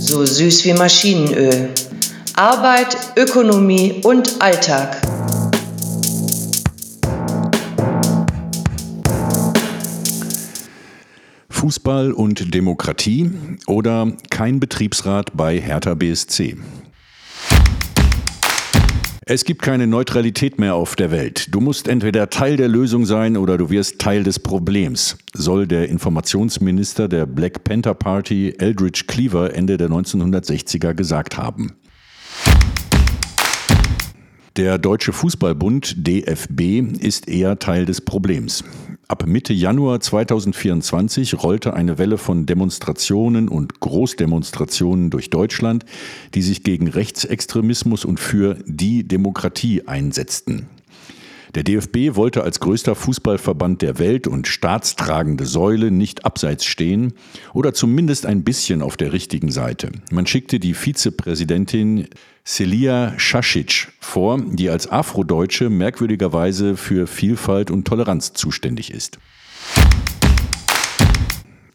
So süß wie Maschinenöl. Arbeit, Ökonomie und Alltag. Fußball und Demokratie oder kein Betriebsrat bei Hertha BSC. Es gibt keine Neutralität mehr auf der Welt. Du musst entweder Teil der Lösung sein oder du wirst Teil des Problems, soll der Informationsminister der Black Panther Party Eldridge Cleaver Ende der 1960er gesagt haben. Der Deutsche Fußballbund DFB ist eher Teil des Problems. Ab Mitte Januar 2024 rollte eine Welle von Demonstrationen und Großdemonstrationen durch Deutschland, die sich gegen Rechtsextremismus und für die Demokratie einsetzten. Der DFB wollte als größter Fußballverband der Welt und staatstragende Säule nicht abseits stehen oder zumindest ein bisschen auf der richtigen Seite. Man schickte die Vizepräsidentin Celia Šašić vor, die als Afrodeutsche merkwürdigerweise für Vielfalt und Toleranz zuständig ist.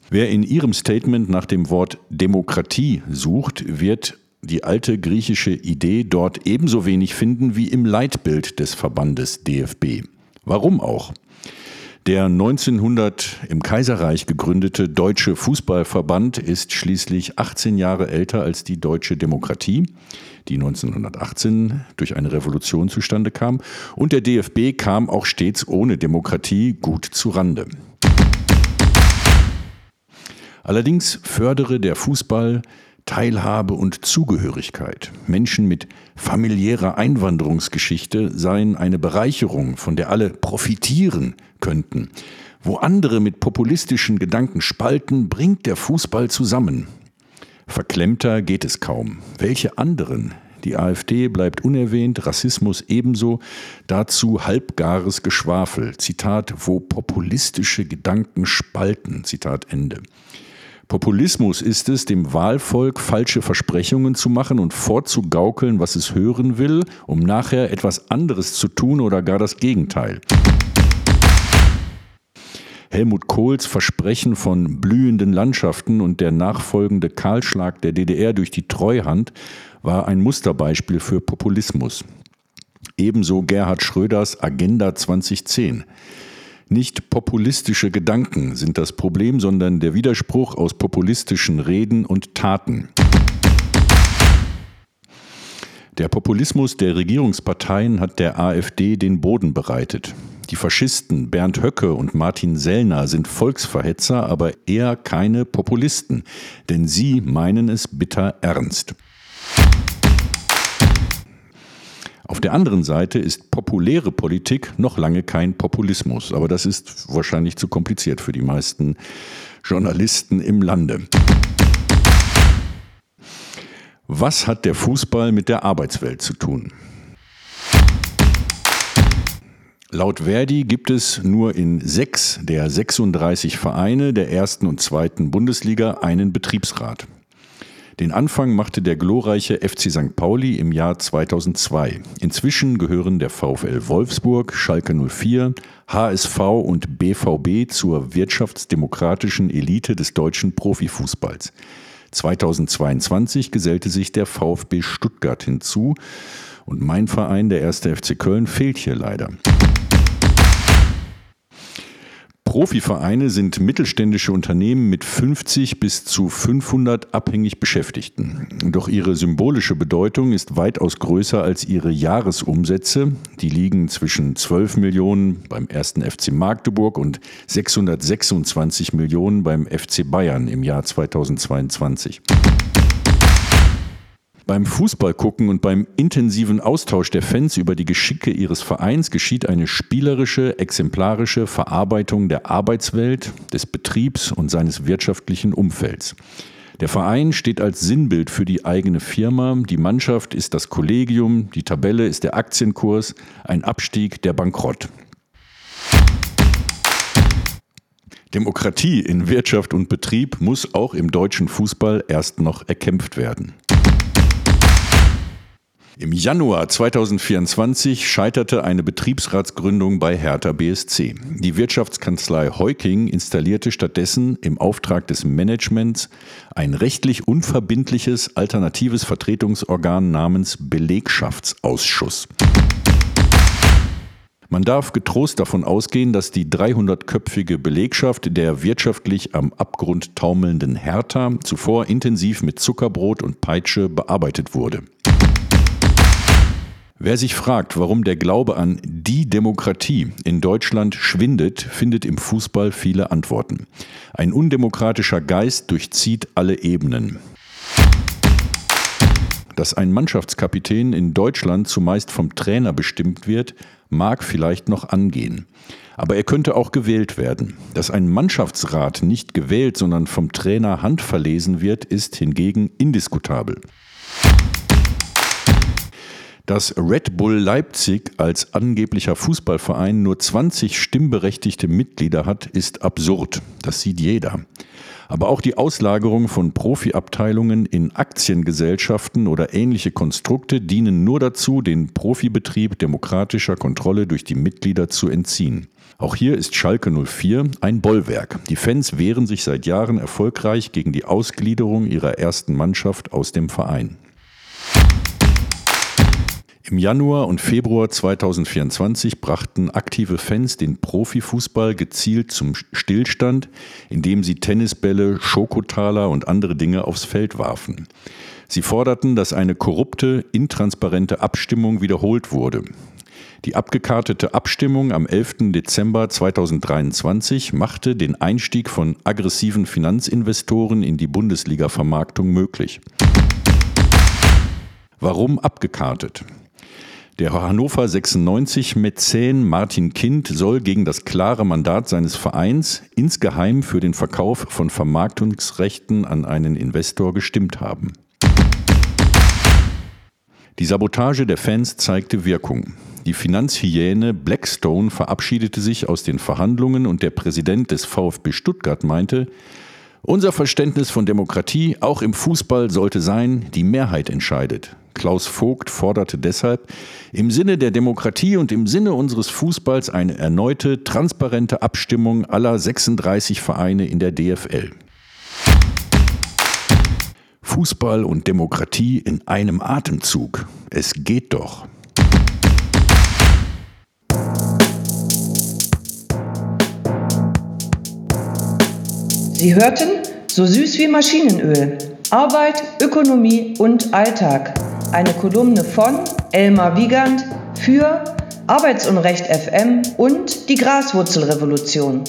Wer in ihrem Statement nach dem Wort Demokratie sucht, wird die alte griechische Idee dort ebenso wenig finden wie im Leitbild des Verbandes DFB. Warum auch? Der 1900 im Kaiserreich gegründete Deutsche Fußballverband ist schließlich 18 Jahre älter als die deutsche Demokratie, die 1918 durch eine Revolution zustande kam, und der DFB kam auch stets ohne Demokratie gut zu Rande. Allerdings fördere der Fußball Teilhabe und Zugehörigkeit. Menschen mit familiärer Einwanderungsgeschichte seien eine Bereicherung, von der alle profitieren könnten. Wo andere mit populistischen Gedanken spalten, bringt der Fußball zusammen. Verklemmter geht es kaum. Welche anderen? Die AfD bleibt unerwähnt, Rassismus ebenso, dazu halbgares Geschwafel. Zitat, wo populistische Gedanken spalten. Zitat Ende. Populismus ist es, dem Wahlvolk falsche Versprechungen zu machen und vorzugaukeln, was es hören will, um nachher etwas anderes zu tun oder gar das Gegenteil. Helmut Kohls Versprechen von blühenden Landschaften und der nachfolgende Kahlschlag der DDR durch die Treuhand war ein Musterbeispiel für Populismus. Ebenso Gerhard Schröders Agenda 2010. Nicht populistische Gedanken sind das Problem, sondern der Widerspruch aus populistischen Reden und Taten. Der Populismus der Regierungsparteien hat der AfD den Boden bereitet. Die Faschisten Bernd Höcke und Martin Sellner sind Volksverhetzer, aber eher keine Populisten, denn sie meinen es bitter ernst. Auf der anderen Seite ist populäre Politik noch lange kein Populismus, aber das ist wahrscheinlich zu kompliziert für die meisten Journalisten im Lande. Was hat der Fußball mit der Arbeitswelt zu tun? Laut Verdi gibt es nur in sechs der 36 Vereine der ersten und zweiten Bundesliga einen Betriebsrat. Den Anfang machte der glorreiche FC St. Pauli im Jahr 2002. Inzwischen gehören der VfL Wolfsburg, Schalke 04, HSV und BVB zur wirtschaftsdemokratischen Elite des deutschen Profifußballs. 2022 gesellte sich der VfB Stuttgart hinzu und mein Verein, der 1. FC Köln, fehlt hier leider. Profivereine sind mittelständische Unternehmen mit 50 bis zu 500 abhängig Beschäftigten. Doch ihre symbolische Bedeutung ist weitaus größer als ihre Jahresumsätze. Die liegen zwischen 12 Millionen beim ersten FC Magdeburg und 626 Millionen beim FC Bayern im Jahr 2022. Beim Fußballgucken und beim intensiven Austausch der Fans über die Geschicke ihres Vereins geschieht eine spielerische, exemplarische Verarbeitung der Arbeitswelt, des Betriebs und seines wirtschaftlichen Umfelds. Der Verein steht als Sinnbild für die eigene Firma, die Mannschaft ist das Kollegium, die Tabelle ist der Aktienkurs, ein Abstieg der Bankrott. Demokratie in Wirtschaft und Betrieb muss auch im deutschen Fußball erst noch erkämpft werden. Im Januar 2024 scheiterte eine Betriebsratsgründung bei Hertha BSC. Die Wirtschaftskanzlei Heuking installierte stattdessen im Auftrag des Managements ein rechtlich unverbindliches alternatives Vertretungsorgan namens Belegschaftsausschuss. Man darf getrost davon ausgehen, dass die 300-köpfige Belegschaft der wirtschaftlich am Abgrund taumelnden Hertha zuvor intensiv mit Zuckerbrot und Peitsche bearbeitet wurde. Wer sich fragt, warum der Glaube an die Demokratie in Deutschland schwindet, findet im Fußball viele Antworten. Ein undemokratischer Geist durchzieht alle Ebenen. Dass ein Mannschaftskapitän in Deutschland zumeist vom Trainer bestimmt wird, mag vielleicht noch angehen. Aber er könnte auch gewählt werden. Dass ein Mannschaftsrat nicht gewählt, sondern vom Trainer handverlesen wird, ist hingegen indiskutabel. Dass Red Bull Leipzig als angeblicher Fußballverein nur 20 stimmberechtigte Mitglieder hat, ist absurd. Das sieht jeder. Aber auch die Auslagerung von Profiabteilungen in Aktiengesellschaften oder ähnliche Konstrukte dienen nur dazu, den Profibetrieb demokratischer Kontrolle durch die Mitglieder zu entziehen. Auch hier ist Schalke 04 ein Bollwerk. Die Fans wehren sich seit Jahren erfolgreich gegen die Ausgliederung ihrer ersten Mannschaft aus dem Verein. Im Januar und Februar 2024 brachten aktive Fans den Profifußball gezielt zum Stillstand, indem sie Tennisbälle, Schokotaler und andere Dinge aufs Feld warfen. Sie forderten, dass eine korrupte, intransparente Abstimmung wiederholt wurde. Die abgekartete Abstimmung am 11. Dezember 2023 machte den Einstieg von aggressiven Finanzinvestoren in die Bundesliga-Vermarktung möglich. Warum abgekartet? Der Hannover 96 Mäzen Martin Kind soll gegen das klare Mandat seines Vereins insgeheim für den Verkauf von Vermarktungsrechten an einen Investor gestimmt haben. Die Sabotage der Fans zeigte Wirkung. Die Finanzhyäne Blackstone verabschiedete sich aus den Verhandlungen und der Präsident des VfB Stuttgart meinte, unser Verständnis von Demokratie, auch im Fußball, sollte sein, die Mehrheit entscheidet. Klaus Vogt forderte deshalb im Sinne der Demokratie und im Sinne unseres Fußballs eine erneute, transparente Abstimmung aller 36 Vereine in der DFL. Fußball und Demokratie in einem Atemzug. Es geht doch. Sie hörten so süß wie Maschinenöl. Arbeit, Ökonomie und Alltag. Eine Kolumne von Elmar Wiegand für Arbeitsunrecht FM und die Graswurzelrevolution.